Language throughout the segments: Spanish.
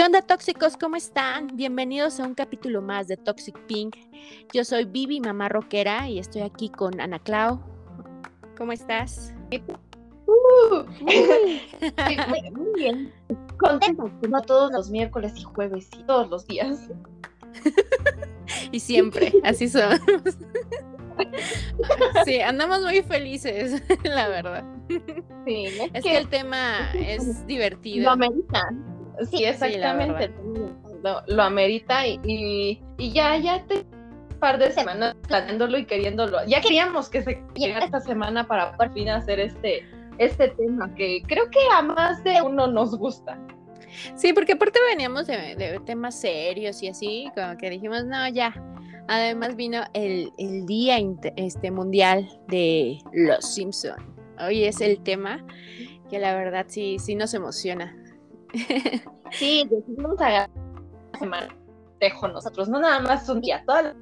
¿Qué onda tóxicos? ¿Cómo están? Bienvenidos a un capítulo más de Toxic Pink. Yo soy Vivi, mamá rockera, y estoy aquí con Ana Clau. ¿Cómo estás? Uh, muy bien. Contento, como todos los miércoles y jueves y todos los días. y siempre, así son. sí, andamos muy felices, la verdad. Sí, es, que, el tema es divertido. Lo amerita. Sí, exactamente. lo, amerita y, y, ya, ya te un par de semanas planeándolo y queriéndolo. Ya queríamos que se llegara esta semana para por fin hacer este, este tema que creo que a más de uno nos gusta. Sí, porque aparte veníamos de, temas serios y así, como que dijimos, no, ya. Además vino el, el Día este, Mundial de los Simpson. Hoy es el tema que la verdad sí, sí nos emociona. Sí, decidimos a semana festejo nosotros, no nada más un día, todo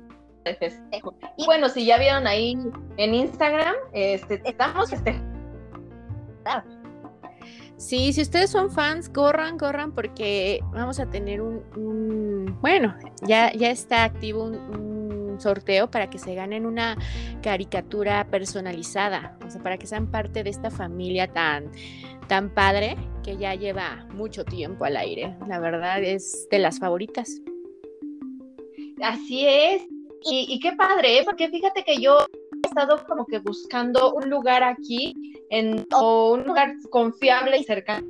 el festejo. Y bueno, si ya vieron ahí en Instagram, este, estamos festejando. Sí, si ustedes son fans, corran, corran, porque vamos a tener un, bueno, ya, ya está activo un sorteo para que se ganen una caricatura personalizada, o sea, para que sean parte de esta familia tan, tan padre que ya lleva mucho tiempo al aire. La verdad es de las favoritas. Así es. Y, qué padre, ¿eh? porque fíjate que yo he estado como que buscando un lugar aquí, en, o un lugar confiable y cercano,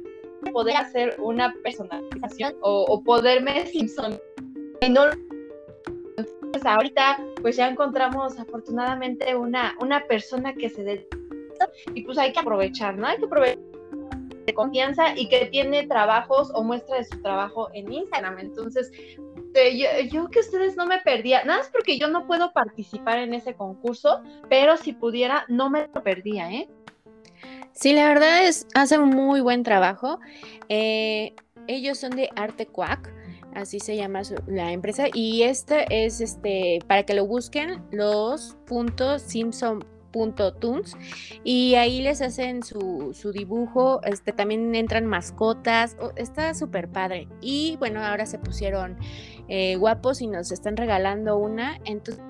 poder hacer una personalización o, o poderme Simpson. Y no ahorita pues ya encontramos afortunadamente una, una persona que se dedica y pues hay que aprovechar, ¿no? Hay que aprovechar de confianza y que tiene trabajos o muestra de su trabajo en Instagram. Entonces, yo, que ustedes no me perdía, nada más porque yo no puedo participar en ese concurso, pero si pudiera, no me lo perdía, ¿eh? Sí, la verdad es, hace un muy buen trabajo. Eh, ellos son de Arte Quack así se llama la empresa y este es este para que lo busquen los puntos Simpson y ahí les hacen su, dibujo, este, también entran mascotas, está súper padre. Y bueno, ahora se pusieron eh, guapos y nos están regalando una, entonces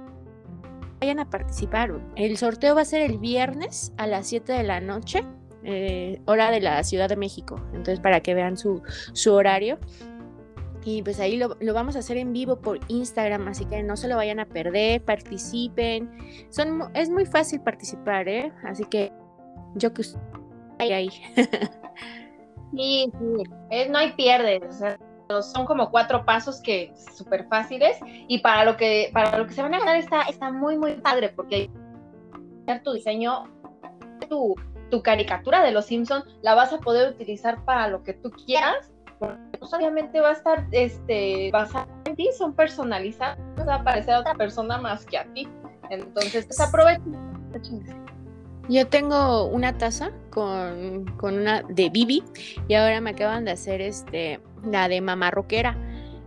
vayan a participar. El sorteo va a ser el viernes a las 7 de la noche, eh, hora de la Ciudad de México, entonces para que vean su, su horario. Y pues ahí lo, vamos a hacer en vivo por Instagram, así que no se lo vayan a perder, participen. Son, es muy fácil participar, ¿eh? Así que yo que ahí, sí, no hay pierde, o sea, son como cuatro pasos que súper fáciles y para lo que para lo que se van a ganar está, está muy muy padre porque tu diseño tu, tu caricatura de los Simpsons la vas a poder utilizar para lo que tú quieras pues, obviamente va a estar este, basada en ti, son personalizadas, va a aparecer a otra persona más que a ti. Entonces, pues aprovechen. Yo tengo una taza con, una de Bibi y ahora me acaban de hacer este la de mamá rockera.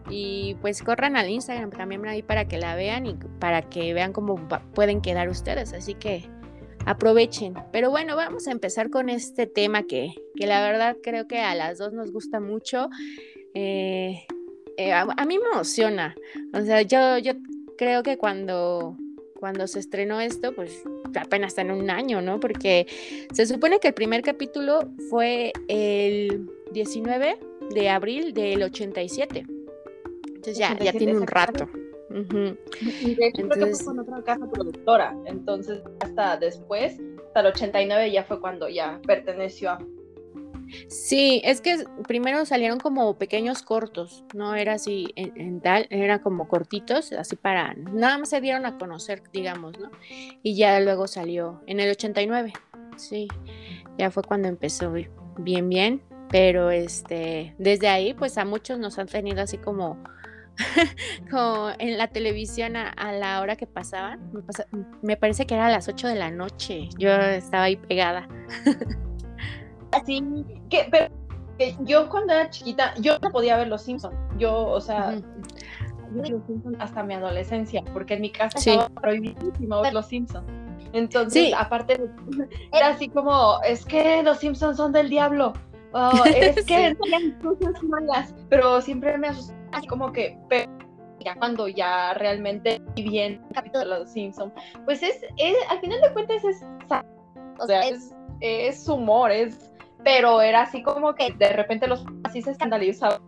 Y pues corran al Instagram también ahí para que la vean y para que vean cómo pueden quedar ustedes. Así que aprovechen. Pero bueno, vamos a empezar con este tema que, la verdad creo que a las dos nos gusta mucho. Eh, eh, a, mí me emociona. O sea, yo, yo creo que cuando, cuando se estrenó esto, pues apenas está en un año, ¿no? Porque se supone que el primer capítulo fue el 19 de abril del 87. Entonces ya, ya tiene un rato. Y de hecho creo que fue con otra casa productora, entonces hasta después, hasta el 89 ya fue cuando ya perteneció a... Sí, es que primero salieron como pequeños cortos, no era así en, tal, eran como cortitos, así para, nada más se dieron a conocer, digamos, ¿no? Y ya luego salió en el 89, sí, ya fue cuando empezó bien, bien, pero este, desde ahí pues a muchos nos han tenido así como como en la televisión a, la hora que pasaban. Me, parece que era a las 8 de la noche. Yo estaba ahí pegada. Así que, pero yo cuando era chiquita, yo no podía ver Los Simpsons. Yo, o sea, Los Simpsons hasta mi adolescencia, porque en mi casa estaba prohibidísimo ver Los Simpsons. Entonces, aparte, era así como, es que Los Simpsons son del diablo Oh, es que cosas malas, pero siempre me asusta así como que ya cuando ya realmente bien el capítulo de los Simpsons, pues es, es, al final de cuentas es, o sea, es, es humor, es, pero era así como que de repente los así se escandalizaban.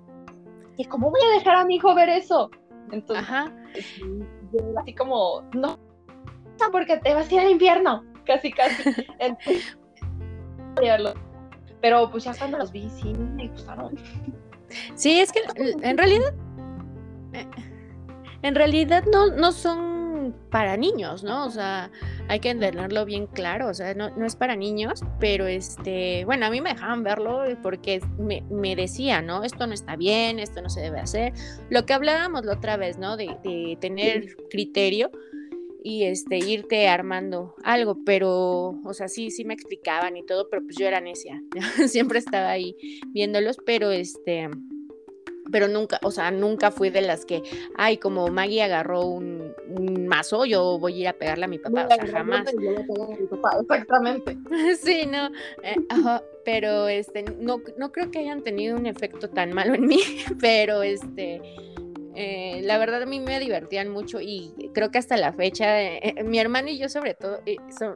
¿Y cómo voy a dejar a mi hijo ver eso? Entonces, Ajá. así como, no, porque te vas a ir al infierno, casi, casi. pero pues ya cuando los vi, sí, me gustaron. Sí, es que en realidad en realidad no, no son para niños, ¿no? O sea, hay que tenerlo bien claro, o sea, no, no es para niños, pero este, bueno, a mí me dejaban verlo porque me, me decían, ¿no? Esto no está bien, esto no se debe hacer. Lo que hablábamos la otra vez, ¿no? De, de tener criterio y este irte armando algo, pero o sea, sí sí me explicaban y todo, pero pues yo era necia. Siempre estaba ahí viéndolos, pero este pero nunca, o sea, nunca fui de las que, ay, como Maggie agarró un, mazo, yo voy a ir a pegarle a mi papá, o sea, jamás. exactamente. sí, no, eh, pero este, no, no creo que hayan tenido un efecto tan malo en mí, pero este, eh, la verdad a mí me divertían mucho y creo que hasta la fecha, eh, eh, mi hermano y yo sobre todo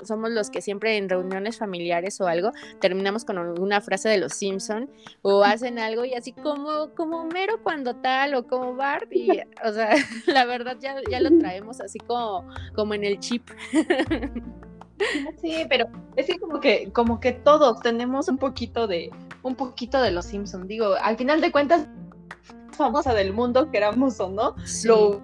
somos los que siempre en reuniones familiares o algo terminamos con una frase de los Simpson o hacen algo y así como, como Mero cuando tal o como Bart y o sea, la verdad ya, ya lo traemos así como, como en el chip. Sí, pero es que como que, como que todos tenemos un poquito de, un poquito de los Simpson. Digo, al final de cuentas, famosa del mundo, queramos o no, lo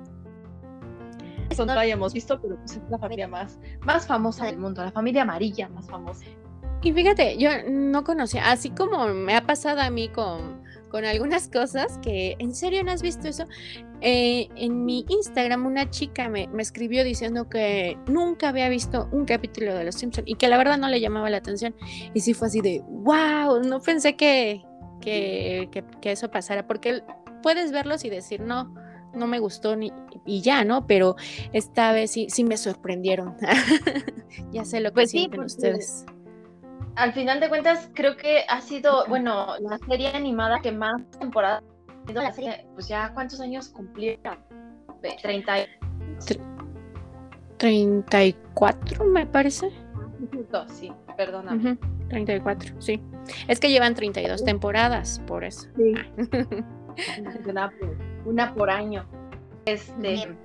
eso no lo hayamos visto, pero pues es la familia más, más famosa del mundo, la familia amarilla más famosa. Y fíjate, yo no conocía, así como me ha pasado a mí con, con algunas cosas, que en serio no has visto eso. Eh, en mi Instagram una chica me, me, escribió diciendo que nunca había visto un capítulo de Los Simpsons y que la verdad no le llamaba la atención. Y sí fue así de, wow, no pensé que, que, que, que eso pasara, porque puedes verlos y decir, no, no me gustó ni, y ya, ¿no? Pero esta vez sí, sí me sorprendieron. ya sé lo que pues sienten ustedes. Al final de cuentas, creo que ha sido, bueno, la serie animada que más temporada la serie, pues ya cuántos años cumplieron? 30 34 me parece. Sí, perdóname. 34, sí. Es que llevan 32 temporadas, por eso. Sí. una, por, año. Este,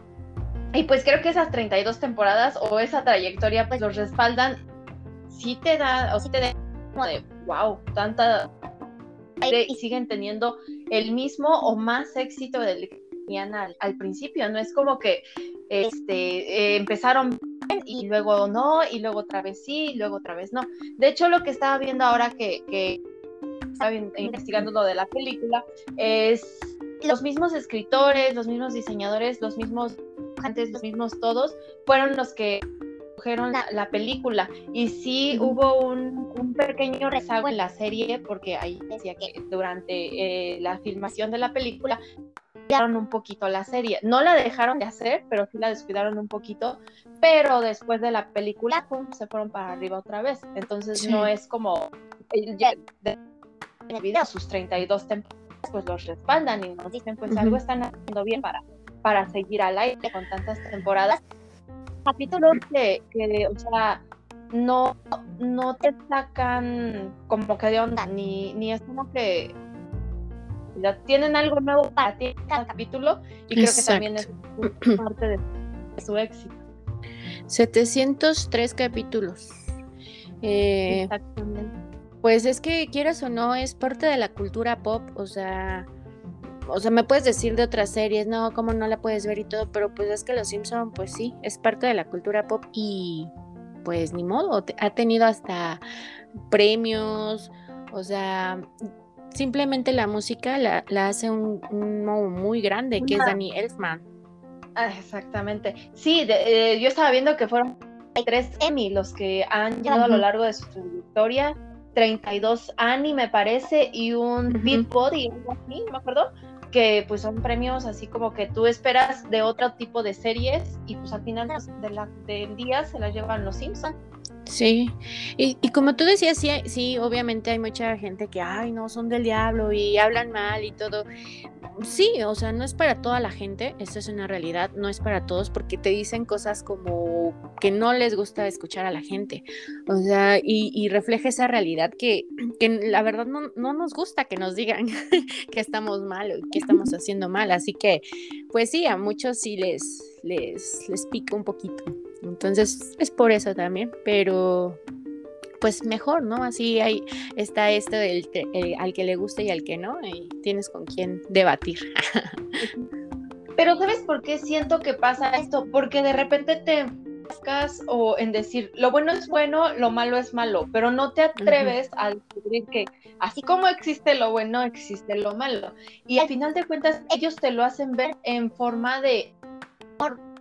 y pues creo que esas 32 temporadas o esa trayectoria pues los respaldan, sí te da, o sí te da como de, wow, tanta y siguen teniendo el mismo o más éxito del que tenían al, principio, no es como que este, eh, empezaron y luego no, y luego otra vez sí, y luego otra vez no. De hecho, lo que estaba viendo ahora que, que estaba investigando lo de la película, es los mismos escritores, los mismos diseñadores, los mismos antes, los mismos todos, fueron los que produjeron la, película. Y sí hubo un, pequeño rezago en la serie, porque ahí decía que durante eh, la filmación de la película descuidaron un poquito la serie. No la dejaron de hacer, pero sí la descuidaron un poquito. Pero después de la película, se fueron para arriba otra vez. Entonces no es como eh, ya, el video, sus 32 temporadas, pues los respaldan y nos dicen, pues algo están haciendo bien para, para seguir al aire con tantas temporadas. Capítulos que, que o sea, no, no te sacan como que de onda, ni, ni es como que tienen algo nuevo para ti cada capítulo y creo que también es parte de su éxito. 703 capítulos. Eh, Exactamente. Pues es que quieras o no, es parte de la cultura pop, o sea, o sea, me puedes decir de otras series, no, cómo no la puedes ver y todo, pero pues es que Los Simpson, pues sí, es parte de la cultura pop y pues ni modo, ha tenido hasta premios, o sea, simplemente la música la, hace un, un muy grande, que es Danny Elfman. Ah, exactamente. Sí, eh, yo estaba viendo que fueron tres Emmy los que han llegado a lo largo de su trayectoria 32 Annie, me parece, y un Beat Body, algo así, me acuerdo, que pues son premios así como que tú esperas de otro tipo de series y pues al final de la, del día se las llevan los Simpsons. Sí, y, como tú decías, sí, sí, obviamente hay mucha gente que, ay, no, son del diablo y hablan mal y todo. Sí, o sea, no es para toda la gente, esto es una realidad, no es para todos porque te dicen cosas como que no les gusta escuchar a la gente, o sea, y, refleja esa realidad que, que la verdad no, no, nos gusta que nos digan que estamos mal o que estamos haciendo mal, así que, pues sí, a muchos sí les, les, les pica un poquito. Entonces es por eso también, pero pues mejor, ¿no? Así hay, está esto del al que le gusta y al que no, y tienes con quién debatir. Pero ¿sabes por qué siento que pasa esto? Porque de repente te enfocas o en decir lo bueno es bueno, lo malo es malo, pero no te atreves a descubrir que así como existe lo bueno, existe lo malo. Y al final de cuentas ellos te lo hacen ver en forma de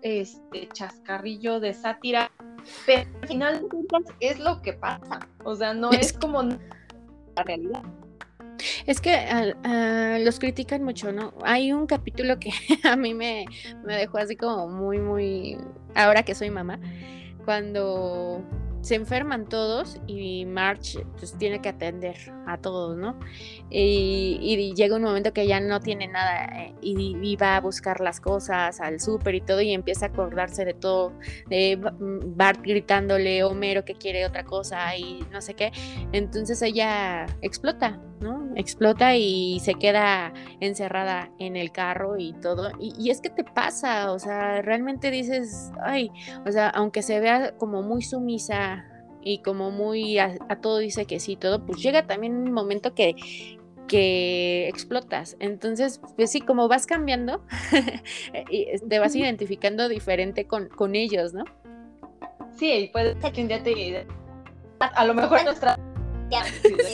este chascarrillo de sátira, pero al final es lo que pasa, o sea, no es, como la realidad. Es que los critican mucho, ¿no? Hay un capítulo que a mí me, me dejó así como muy, muy, ahora que soy mamá, cuando se enferman todos y March pues tiene que atender a todos, ¿no? Y, llega un momento que ya no tiene nada eh, y, va a buscar las cosas al súper y todo y empieza a acordarse de todo, de Bart gritándole Homero que quiere otra cosa y no sé qué. Entonces ella explota, ¿no? Explota y se queda encerrada en el carro y todo. Y, y es que te pasa, o sea, realmente dices, ay, o sea, aunque se vea como muy sumisa y como muy a, todo dice que sí, todo, pues llega también un momento que, que explotas. Entonces, pues sí, como vas cambiando, te vas identificando diferente con, con ellos, ¿no? Sí, y puede ser que un día te... A lo mejor nuestra...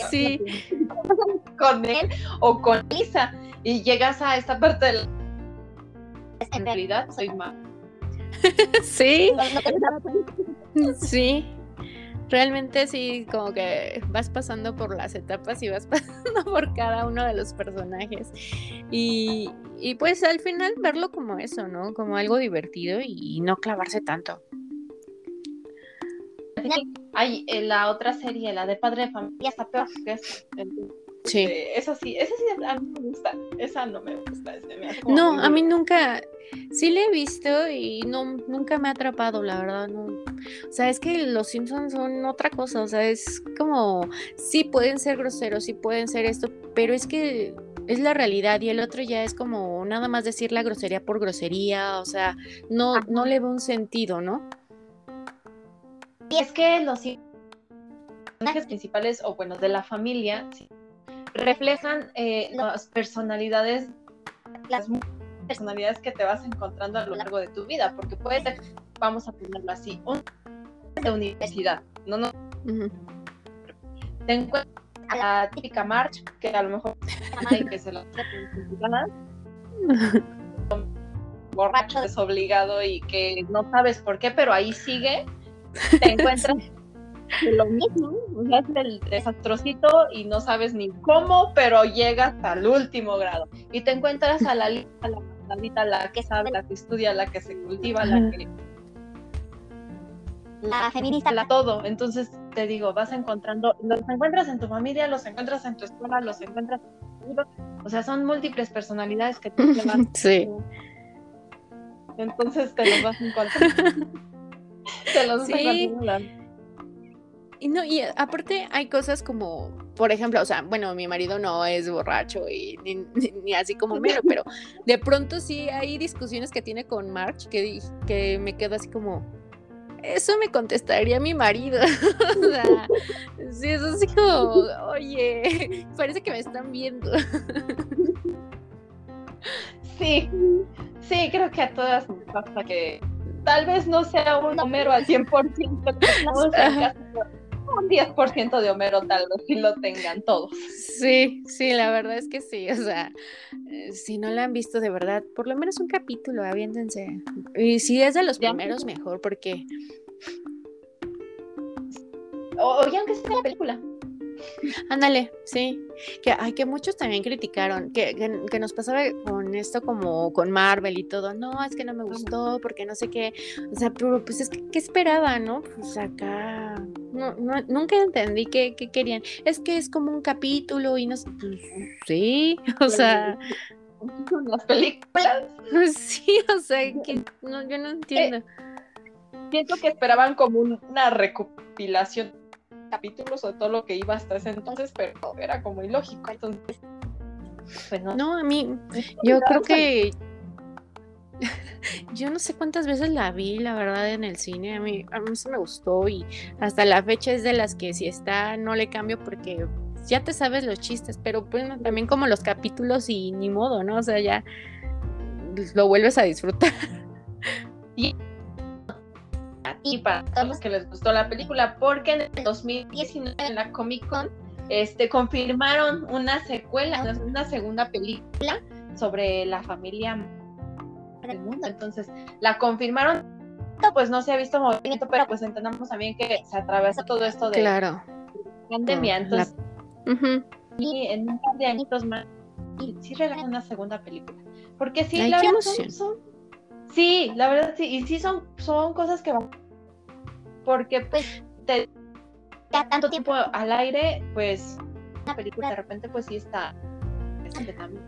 Sí. con él o con Lisa y llegas a esta parte de la... En realidad soy más. sí. sí realmente sí, como que vas pasando por las etapas y vas pasando por cada uno de los personajes. Y, pues al final verlo como eso, ¿no? Como algo divertido y no clavarse tanto. Hay eh, la otra serie, la de Padre de Familia, está peor que es. Sí. Eh, esa sí, esa sí a mí me gusta. Esa no me gusta. no, a mí nunca. Sí la he visto y no, nunca me ha atrapado, la verdad. No. O sea, es que los Simpsons son otra cosa. O sea, es como. Sí pueden ser groseros, sí pueden ser esto, pero es que es la realidad y el otro ya es como nada más decir la grosería por grosería. O sea, no, no le veo un sentido, ¿no? Y es que los personajes principales, o bueno, de la familia, reflejan eh, las personalidades, las personalidades que te vas encontrando a lo largo de tu vida, porque puede ser, vamos a ponerlo así, un de universidad, no, no. Te encuentras a la típica March, que a lo mejor que se la borracho desobligado y que no sabes por qué, pero ahí sigue, te encuentras lo mismo, es el desastrosito y no sabes ni cómo, pero llegas al último grado y te encuentras a la a la la que sabe, la que estudia, la que se cultiva, la que la feminista, la todo. Entonces te digo, vas encontrando, los encuentras en tu familia, los encuentras en tu escuela, los encuentras en tu o sea, son múltiples personalidades que te llevan. Sí. Entonces te los vas encontrando. los encontrando. Y no, y aparte hay cosas como, por ejemplo, o sea, bueno, mi marido no es borracho y ni, así como mero, pero de pronto sí hay discusiones que tiene con March que, que me quedo así como, eso me contestaría mi marido. o sea, sí, eso así como, oye, parece que me están viendo. sí, sí, creo que a todas nos pasa que tal vez no sea un número al 100%, pero un 10% de Homero tal vez si lo tengan todos. Sí, sí, la verdad es que sí, o sea, eh, si no la han visto de verdad, por lo menos un capítulo, aviéntense. Y si es de los primeros, mejor, porque... O, aunque sea la película. Ándale, sí. Que hay que muchos también criticaron, que, que, nos pasaba con esto como con Marvel y todo. No, es que no me gustó, porque no sé qué. O sea, pero pues es que, ¿qué esperaba, no? Pues acá. No, no, nunca entendí qué, qué querían. Es que es como un capítulo y no sé. Pues, sí, o sea. Las películas. Sí, o sea, que no, yo no entiendo. Eh, siento que esperaban como una recopilación capítulos de todo lo que iba hasta ese entonces, pero era como ilógico. Entonces, pues no. a mí, yo creo que yo no sé cuántas veces la vi, la verdad, en el cine. A mí, a mí sí me gustó y hasta la fecha es de las que si está no le cambio porque ya te sabes los chistes, pero bueno, también como los capítulos y ni modo, ¿no? O sea, ya lo vuelves a disfrutar. Y y para todos los que les gustó la película, porque en el 2019 en la Comic Con este, confirmaron una secuela, una segunda película sobre la familia del mundo. Entonces, la confirmaron, pues no se ha visto movimiento, pero pues entendamos también que se atravesó todo esto de claro. pandemia. Entonces, y en un par de añitos más, sí regalan una segunda película. Porque sí, la verdad son, sí, la verdad sí, y sí son, son cosas que van porque pues te da tanto tiempo al aire, pues una película de repente pues sí está también.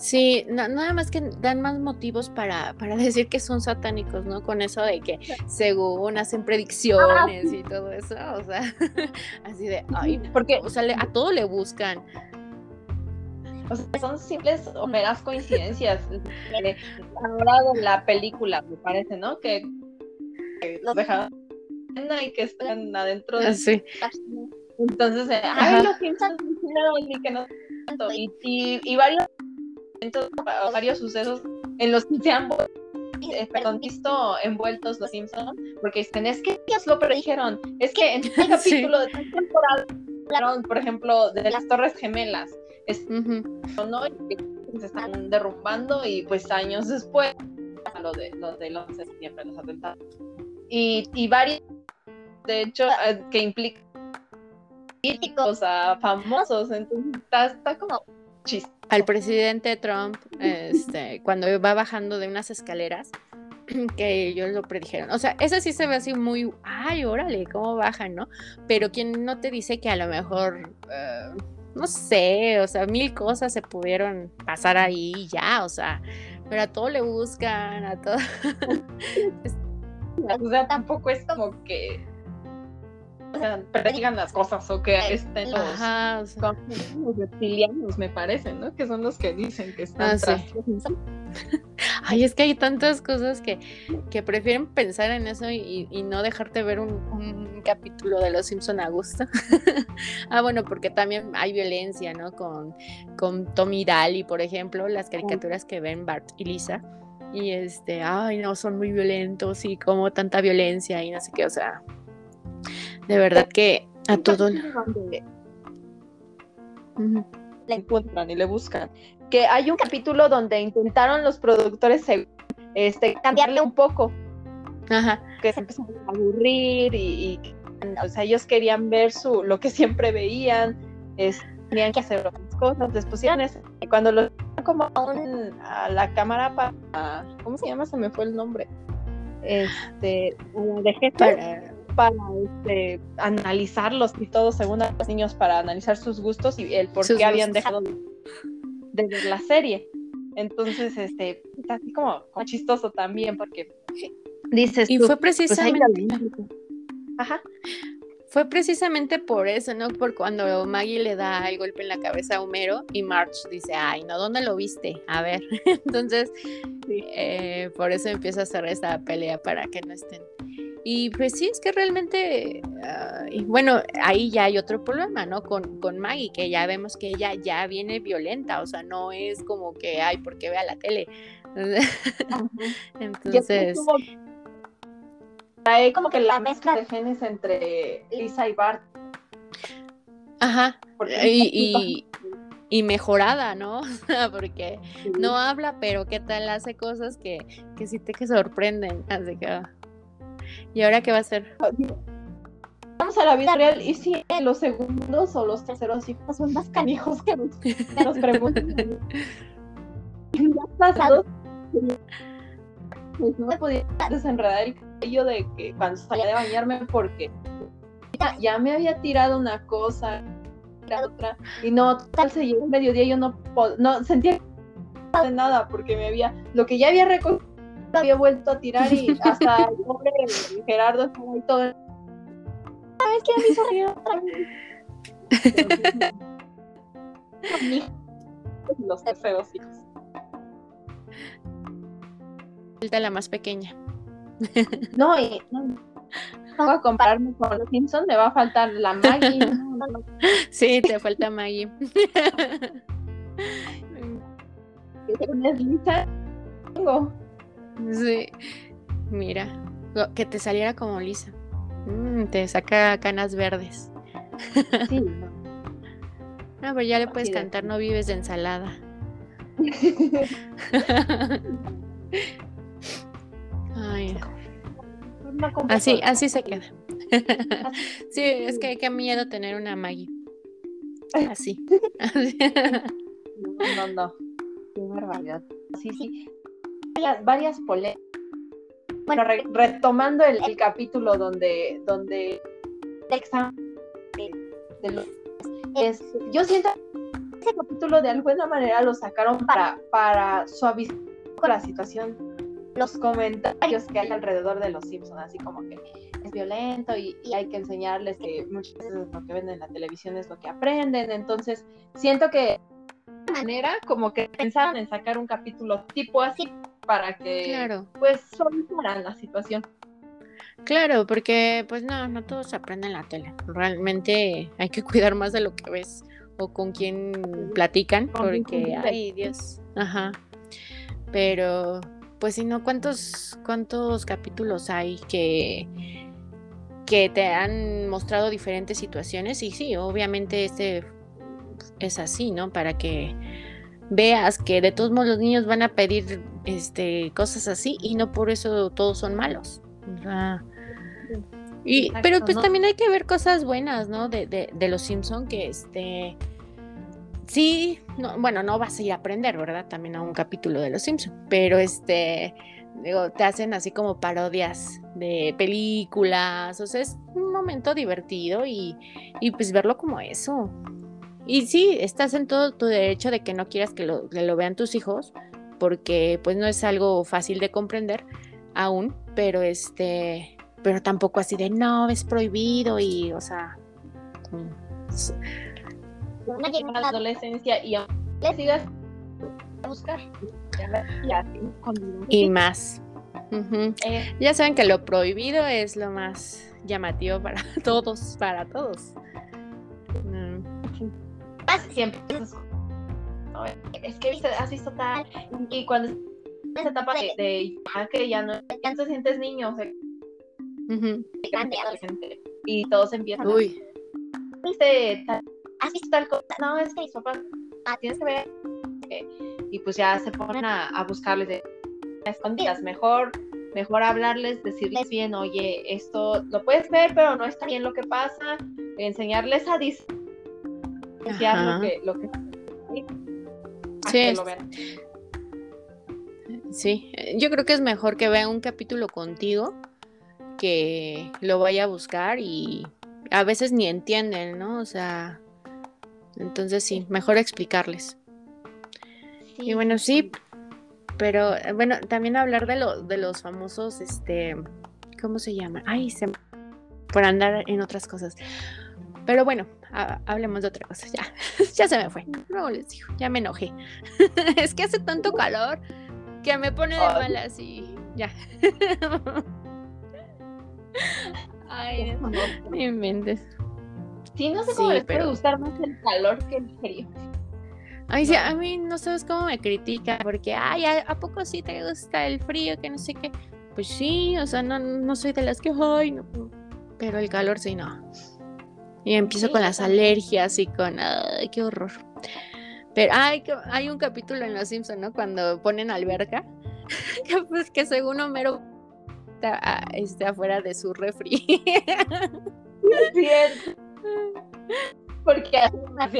Sí, nada más que dan más motivos para, para decir que son satánicos, ¿no? Con eso de que según hacen predicciones y todo eso, o sea, así de, ay, porque, o sea, a todo le buscan. O sea, son simples o meras coincidencias. Ahora de la película, me parece, ¿no? Que, que los dejaron y que están adentro de sí. entonces eh, ay y que no y, y, y varios varios sucesos en los que se han eh, perdón, visto envueltos los Simpsons, porque dicen, es que ellos lo predijeron, es que en el capítulo de esta temporada hablaron, por ejemplo, de las Torres Gemelas, es, ¿no? Y se están derrumbando y pues años después, lo de los de los septiembre, los atentados. Y, y varios de hecho, eh, que implica políticos, a famosos, entonces está, como chiste. Al presidente Trump, este, cuando va bajando de unas escaleras, que ellos lo predijeron. O sea, eso sí se ve así muy, ay, órale, cómo bajan, ¿no? Pero quien no te dice que a lo mejor, eh, no sé, o sea, mil cosas se pudieron pasar ahí ya, o sea, pero a todo le buscan, a todo. o sea, tampoco es como que predigan las cosas o que estén los, reptilianos, me parece, ¿no? Que son los que dicen que están ah, Ay, es que hay tantas cosas que, que prefieren pensar en eso y, no dejarte ver un, capítulo de Los Simpson a gusto. ah, bueno, porque también hay violencia, ¿no? Con, con Tommy Daly, por ejemplo, las caricaturas que ven Bart y Lisa. Y este, ay, no, son muy violentos y como tanta violencia y no sé qué, o sea, de verdad que a todo. Le encuentran y le buscan. Que hay un capítulo donde intentaron los productores este, cambiarle un poco. Ajá. Que se empezaron a aburrir y, o sea, ellos querían ver su, lo que siempre veían, tenían que hacer otras cosas, les pusieron eso. Y cuando lo como a, la cámara para, ¿cómo se llama? Se me fue el nombre. Este, de jefe para este, analizarlos y todo según a los niños para analizar sus gustos y el por qué habían dejado de, ver la serie. Entonces, este, está así como, chistoso también porque dices y fue pues, precisamente Ajá. Fue precisamente por eso, ¿no? Por cuando Maggie le da el golpe en la cabeza a Homero y March dice, ay, no, ¿dónde lo viste? A ver. Entonces, eh, por eso empieza a hacer esta pelea para que no estén y pues sí, es que realmente, y bueno, ahí ya hay otro problema, ¿no? Con, con Maggie, que ya vemos que ella ya viene violenta, o sea, no es como que, ay, porque vea la tele. Entonces... Hay como que la mezcla de genes entre Lisa y Bart. Ajá. Y, y, mejorada, ¿no? Porque no habla, pero qué tal hace cosas que, que sí te que sorprenden. Así que... ¿Y ahora qué va a hacer? vamos a la vida real y si los segundos o los terceros hijos son más canijos que los, que los preguntan. pasados pues no me podía desenredar el cabello de que cuando salía de bañarme porque ya, me había tirado una cosa, otra, y no, tal se llegó el mediodía yo no, no sentía nada porque me había, lo que ya había recogido había vuelto a tirar y hasta el pobre Gerardo estaba ahí todo. ¿Sabes qué me hizo reír otra vez? los terceros hijos. Falta la más pequeña. No, y no, voy a compararme con los Simpsons, me va a faltar la Maggie. Sí, te falta Maggie. Tengo. Sí. Mira, que te saliera como Lisa. Mm, te saca canas verdes. Sí. No, pero ya le puedes cantar, no vives de ensalada. Ay. Así, así se queda. sí, es que qué miedo tener una Maggie. Así. no, no, no. Qué barbaridad. Sí, sí. Varias, varias polémicas. Bueno, retomando el, capítulo donde, donde es, yo siento que ese capítulo de alguna manera lo sacaron para, para suavizar la situación los comentarios que hay alrededor de los Simpsons, así como que es violento y, hay que enseñarles que muchas veces lo que ven en la televisión es lo que aprenden. Entonces, siento que de manera como que pensaron en sacar un capítulo tipo así para que claro. pues solucionaran la situación. Claro, porque pues no, no todos aprenden la tele. Realmente hay que cuidar más de lo que ves o con quién platican, porque ay Dios, ajá. Pero pues si no, ¿cuántos, cuántos capítulos hay que, que te han mostrado diferentes situaciones? Y sí, obviamente este es así, ¿no? Para que veas que de todos modos los niños van a pedir este, cosas así y no por eso todos son malos. y, pero pues también hay que ver cosas buenas, ¿no? De, de, de los Simpson que este sí, no, bueno, no vas a ir a aprender, ¿verdad? También a un capítulo de Los Simpsons, pero este, digo, te hacen así como parodias de películas, o sea, es un momento divertido y, y pues verlo como eso. Y sí, estás en todo tu derecho de que no quieras que lo, que lo vean tus hijos, porque pues no es algo fácil de comprender aún, pero este, pero tampoco así de no, es prohibido y, o sea, una la adolescencia y le sigas a buscar. Y más. Eh, ya saben que lo prohibido es lo más llamativo para todos, para todos. Siempre. Es que has visto tal. Y cuando esa etapa de, de que ya no, ya no te sientes niño, o sea, grande, adolescente. Y todos empiezan. Uy. ¿Viste tal? ¿has visto tal cosa? No, es que mis papás, ah, tienes que ver. Y pues ya se ponen a, a buscarles de escondidas. Mejor, mejor hablarles, decirles bien, oye, esto lo puedes ver, pero no está bien lo que pasa. Enseñarles a lo que, lo que sí, Sí, yo creo que es mejor que vea un capítulo contigo que lo vaya a buscar y a veces ni entienden, ¿no? O sea, entonces sí, mejor explicarles. y bueno, sí, pero bueno, también hablar de, lo, de los famosos, este, ¿cómo se llama? Ay, se... por andar en otras cosas. Pero bueno, hablemos de otra cosa. Ya, ya se me fue. No les digo, ya me enojé. es que hace tanto calor que me pone de malas y ya. Ay, no, me inventes. Sí, no sé cómo les puede gustar más el calor que el frío. Ay, sí, a mí no sabes cómo me critica, porque, ay, ¿a, poco sí te gusta el frío? Que no sé qué. Pues sí, o sea, no, no soy de las que, ay, no, pero el calor sí, no. Y empiezo con las alergias y con, ay, qué horror. Pero ay, hay un capítulo en Los Simpsons, ¿no? Cuando ponen alberca, que pues que según Homero está, ah, afuera de su refri. Porque hace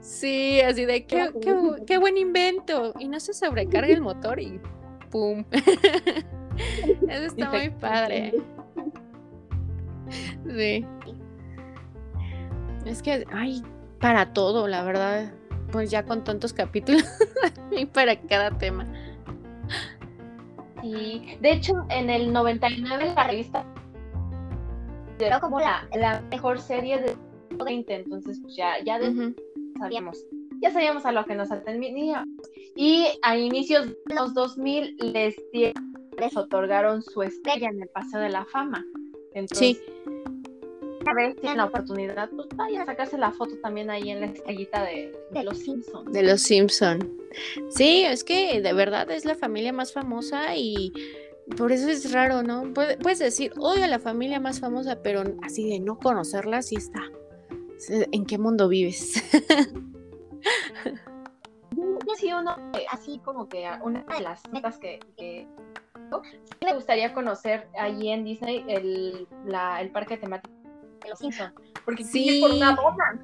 Sí, así de qué, qué, buen invento. Y no se sobrecarga el motor y ¡pum! Eso está muy padre. Sí. Es que hay para todo, la verdad. Pues ya con tantos capítulos y para cada tema. Y de hecho, en el 99 la revista era como la, mejor serie de 20, entonces pues ya, ya sabíamos, ya sabíamos a lo que nos atendíamos. Y a inicios de los 2000 les, les otorgaron su estrella en el Paseo de la Fama. Entonces, sí a ver si la oportunidad, pues vaya a sacarse la foto también ahí en la estrellita de, los Simpsons. De los Simpsons. Sí, es que de verdad es la familia más famosa y por eso es raro, ¿no? Puedes decir, odio a la familia más famosa, pero así de no conocerla, sí está. ¿En qué mundo vives? sí, uno, así como que una de las metas que, que me gustaría conocer allí en Disney el, la, el parque temático los Simpsons, porque sí. por una bomba.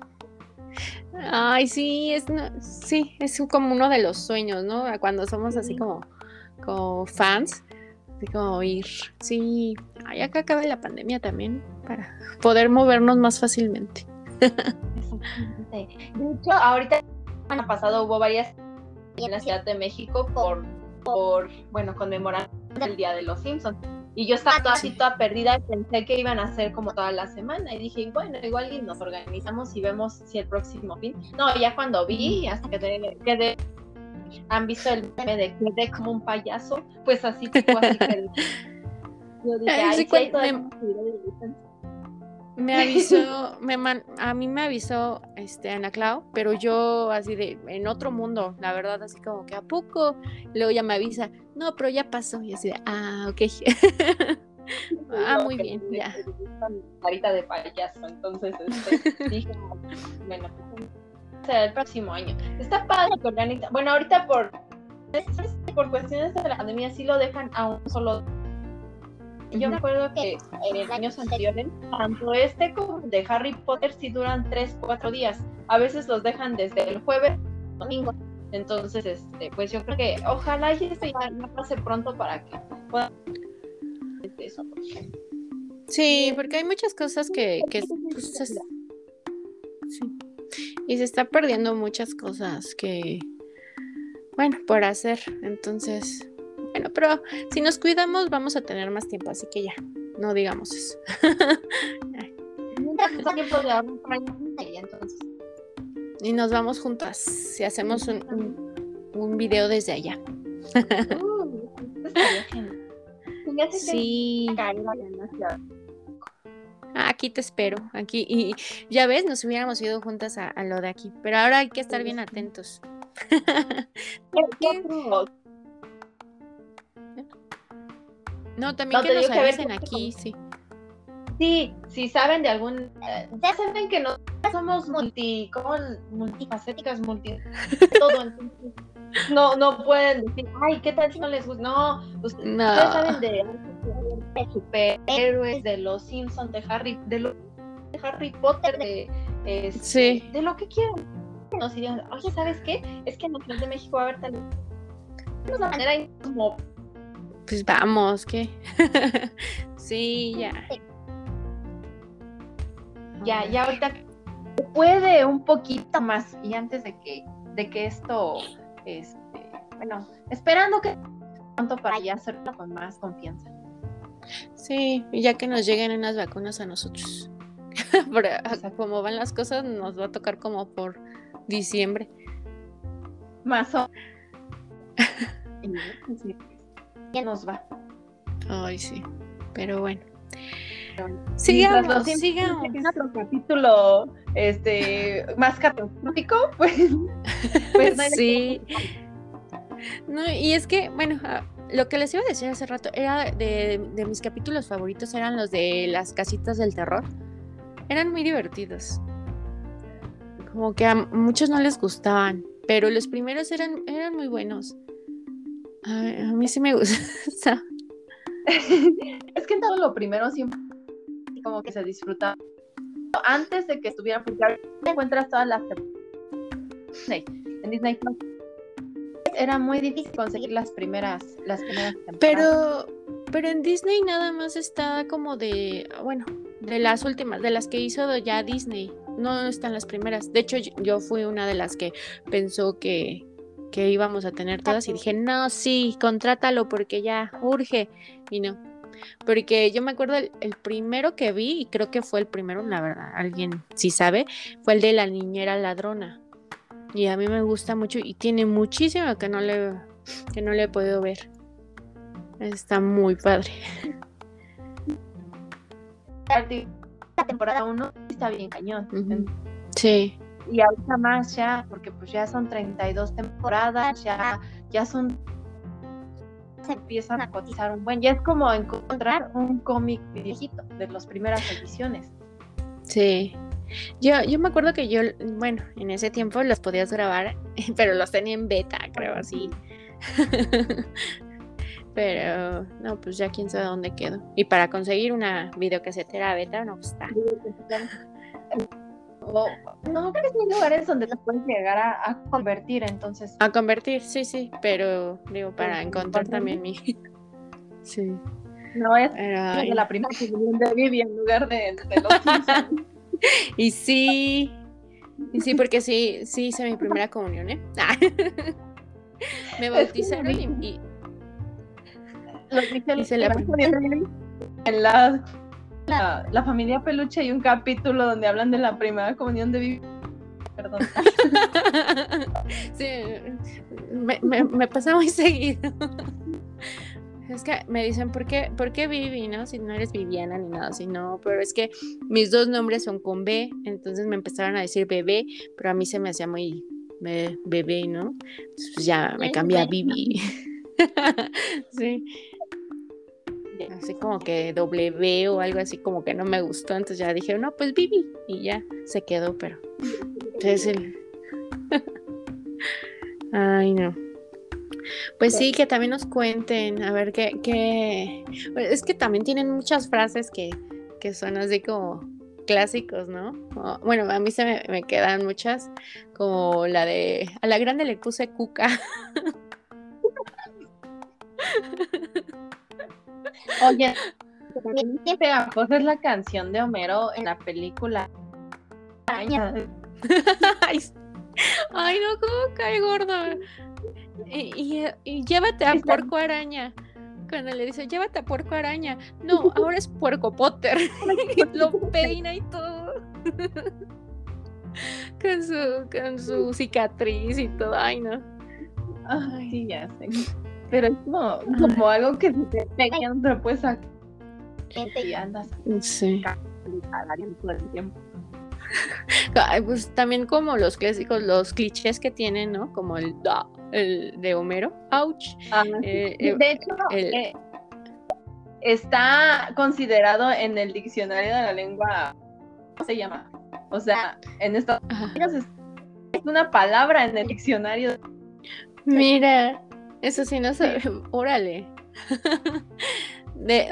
Ay, sí, es, sí, es como uno de los sueños, ¿no? Cuando somos así como, como fans, así como ir, sí, ay, acá acaba la pandemia también, para poder movernos más fácilmente. De hecho, ahorita el pasado hubo varias en la Ciudad de México por, por bueno, conmemorar el Día de los Simpsons. Y yo estaba toda así, toda perdida y pensé que iban a ser como toda la semana. Y dije, bueno, igual y nos organizamos y vemos si el próximo fin. No, ya cuando vi, hasta que quedé, han visto el meme de quedé como un payaso, pues así tipo así que yo dije, ay, sí, me avisó, me a mí me avisó este Ana Clau, pero yo así de en otro mundo, la verdad, así como que a poco, luego ya me avisa, no, pero ya pasó, y así de, ah, ok. ah, muy bien, ya. Carita de payaso, entonces este, dije, bueno, será el próximo año. Está padre que organiza, bueno, ahorita por, por cuestiones de la pandemia sí lo dejan a un solo yo me acuerdo que en años anteriores, tanto este como de Harry Potter sí duran 3, 4 días. A veces los dejan desde el jueves domingo. Entonces, este, pues yo creo que ojalá y esto ya, pase pronto para que puedan eso. Sí, porque hay muchas cosas que, que pues, sí. y se está perdiendo muchas cosas que, bueno, por hacer. Entonces, bueno, pero si nos cuidamos vamos a tener más tiempo, así que ya, no digamos eso. y nos vamos juntas si hacemos un, un, video desde allá. sí. Aquí te espero, aquí. Y ya ves, nos hubiéramos ido juntas a, a lo de aquí, pero ahora hay que estar bien atentos. No, también que nos avisen aquí, sí. Sí, si saben de algún, eh, ya saben que no somos multi, como multifacéticas, multi, todo, entonces no, no pueden decir, ay, ¿qué tal si no les gusta? No, ustedes, saben de, superhéroes, de los Simpsons, de Harry, de, de Harry Potter, de, este, sí. de lo que quieran. Nos dirían, oye, ¿sabes qué? Es que en el Club de México va a haber tal la manera como pues vamos, ¿qué? sí, ya. Ya, ya ahorita puede un poquito más y antes de que de que esto este, bueno, esperando que pronto para ya hacerlo con más confianza. Sí, y ya que nos lleguen unas vacunas a nosotros. Pero, como van las cosas, nos va a tocar como por diciembre. Más o ya nos va. Ay, sí, pero bueno. Sigamos, sigamos. En otro capítulo este, más catastrófico, pues, pues sí. No, y es que, bueno, ah, lo que les iba a decir hace rato era de, de, mis capítulos favoritos eran los de las casitas del terror. Eran muy divertidos. Como que a muchos no les gustaban, pero los primeros eran, eran muy buenos a mí sí me gusta. es que todo lo primero siempre así como que se disfrutaba antes de que estuviera porque encuentras todas las en Disney Plus era muy difícil conseguir las primeras las primeras temporadas. Pero pero en Disney nada más está como de bueno, de las últimas, de las que hizo ya Disney. No están las primeras. De hecho, yo fui una de las que pensó que, que íbamos a tener todas y dije, no, sí, contrátalo porque ya urge. Y no, porque yo me acuerdo el, primero que vi, y creo que fue el primero, la verdad, alguien si sabe, fue el de la niñera ladrona. Y a mí me gusta mucho y tiene muchísimo que no le, que no le he podido ver. Está muy padre. La temporada 1 está bien cañón. Sí. Y ahorita más ya, porque pues ya son 32 temporadas, ya, ya son se empiezan a cotizar un buen. Ya es como encontrar un cómic viejito de las primeras ediciones. Sí. Yo, yo me acuerdo que yo, bueno, en ese tiempo los podías grabar, pero los tenía en beta, creo así. pero no, pues ya quién sabe dónde quedó. Y para conseguir una videocasetera beta, no pues está no, creo que hay lugares donde te puedes llegar a, convertir, entonces. A convertir, sí, sí, pero digo, para encontrar también mi. sí. No es de la primera comunión de Vivi en lugar de, los Y sí, y sí, porque sí, sí hice mi primera comunión, ¿eh? Me bautizaron y, y... hice la primera en la la, familia Peluche hay un capítulo donde hablan de la primera comunión de Vivi. Perdón. sí, me, pasa muy seguido. Es que me dicen, ¿por qué, ¿por qué Vivi, no? Si no eres Viviana ni nada, si no, pero es que mis dos nombres son con B, entonces me empezaron a decir bebé, pero a mí se me hacía muy bebé, ¿no? Entonces pues ya me cambié a Vivi. sí así como que W o algo así como que no me gustó, entonces ya dije, no, pues Vivi y ya se quedó, pero es el... Ay, no. Pues sí, que también nos cuenten, a ver qué, qué... Es que también tienen muchas frases que, que son así como clásicos, ¿no? bueno, a mí se me, me, quedan muchas, como la de, a la grande le puse cuca. Oye, qué pegajosa es la canción de Homero en la película. Ay, no, cómo cae gordo. Y, llévate a Puerco Araña. Cuando le dice, llévate a Puerco Araña. No, ahora es Puerco Potter. Lo peina y todo. con, su, con su cicatriz y todo. Ay, no. Ay, sí, ya sé pero es como, como algo que se te pega y no te lo puedes sacar. Y andas sí. todo el tiempo. pues también como los clásicos, los clichés que tienen, ¿no? Como el, el de Homero, ouch. Ah, eh, eh, de hecho, eh, está considerado en el diccionario de la lengua, ¿cómo se llama? O sea, en Estados Unidos es, es una palabra en el diccionario. Mira, eso sí, no sé. Órale. de...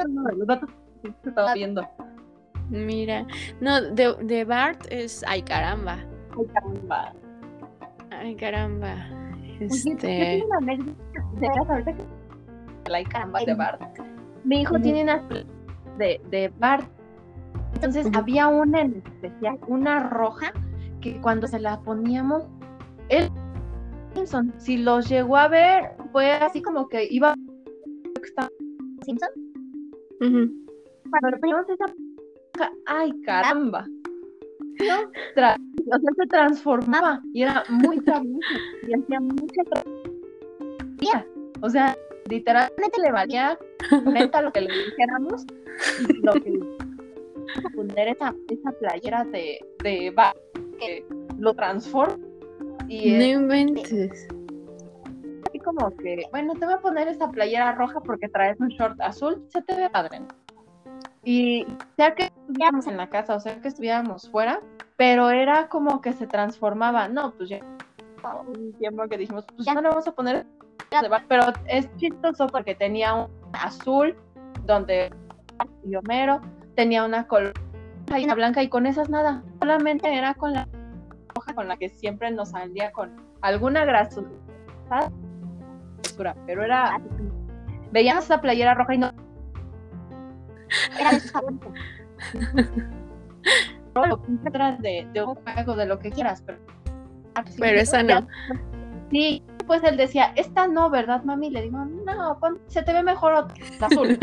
estaba viendo. Mira. No, de, de Bart es ay caramba. Ay caramba. Ay caramba. Este. Ay caramba de Bart. Mi hijo tiene una de, de Bart. Entonces había una en especial, una roja, que cuando se la poníamos, él Simpson. Si los llegó a ver, fue así como que iba Simpson. Cuando le poníamos esa ay caramba. ¿No? o sea, se transformaba y era muy travieso y hacía mucha O sea, literalmente le valía a lo que le dijéramos y lo que poner esa, esa playera de, de que lo transforma y no inventes. Como que, bueno, te voy a poner esta playera roja porque traes un short azul, se te ve padre. Y ya que estuviéramos en la casa, o sea que estuviéramos fuera, pero era como que se transformaba. No, pues ya un tiempo que dijimos, pues ya no le vamos a poner pero es chistoso porque tenía un azul donde y Homero, tenía una color y una blanca y con esas nada, solamente era con la roja con la que siempre nos salía con alguna pero era veíamos esa playera roja y no era de de, de un juego, de lo que quieras, pero, pero esa no. Sí, pues él decía, esta no, ¿verdad, mami? Le digo, no, se te ve mejor azul.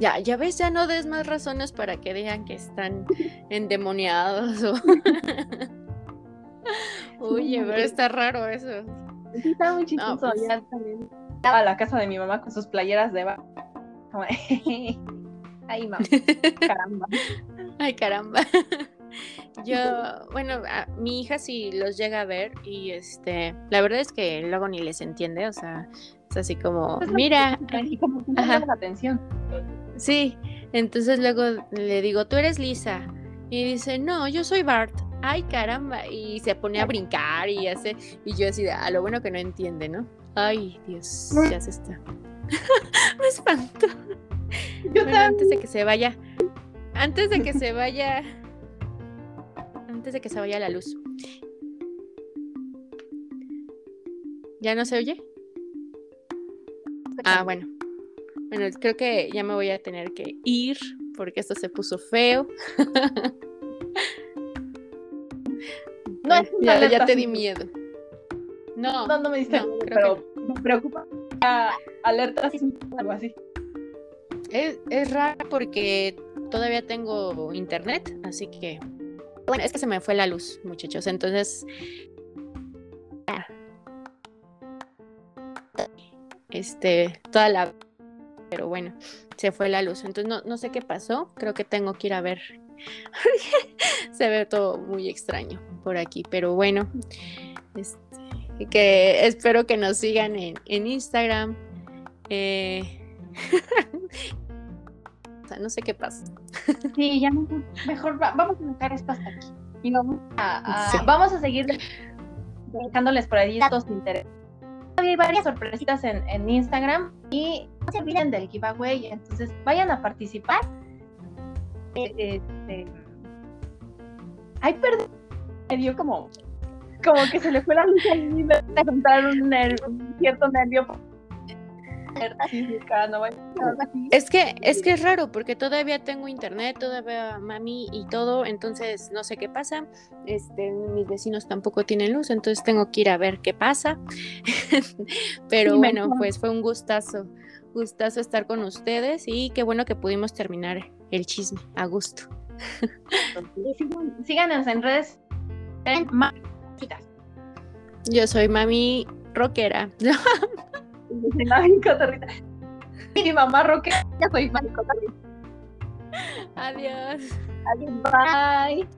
ya. ya. ves, ya no des más razones para que digan que están endemoniados. O... Oye, pero está raro eso. Sí, está muy chistoso. Pues ya también. A la casa de mi mamá con sus playeras de... Ay, mamá. Caramba. Ay, caramba. Yo, bueno, mi hija sí los llega a ver y este, la verdad es que luego ni les entiende, o sea, es así como, pues mira, la atención. Sí, entonces luego le digo, tú eres Lisa y dice, no, yo soy Bart. Ay, caramba, y se pone a brincar y hace, y yo así, a lo bueno que no entiende, ¿no? Ay, Dios, ya se está. Me espanto. antes de que se vaya, antes de que se vaya antes de que se vaya la luz. ¿Ya no se oye? Ah, bueno. Bueno, creo que ya me voy a tener que ir porque esto se puso feo. No es ya, ya te di miedo. No, no, no me diste no, pero me preocupa. Alerta algo así. Es, es raro porque todavía tengo internet, así que bueno, es que se me fue la luz, muchachos. Entonces. Este, toda la. Pero bueno, se fue la luz. Entonces no, no sé qué pasó. Creo que tengo que ir a ver. se ve todo muy extraño por aquí. Pero bueno. Este, que espero que nos sigan en, en Instagram. Eh, no sé qué pasa. Sí, ya mejor vamos a dejar esto hasta aquí. Y vamos a, vamos a seguir dejándoles por ahí estos intereses. Hay varias sorpresitas en, en, Instagram y no se olviden del giveaway, entonces vayan a participar. Eh, este... Ay, perdón, me dio como, como que se le fue la luz a mí, me contar un, un cierto nervio es que es que es raro porque todavía tengo internet, todavía mami y todo, entonces no sé qué pasa. Este, mis vecinos tampoco tienen luz, entonces tengo que ir a ver qué pasa. Pero bueno, pues fue un gustazo, gustazo estar con ustedes y qué bueno que pudimos terminar el chisme a gusto. Síganos en redes. Yo soy mami rockera. Mami Cotorrita. Mi mamá Roque, ya soy Mami Adiós. Adiós, bye.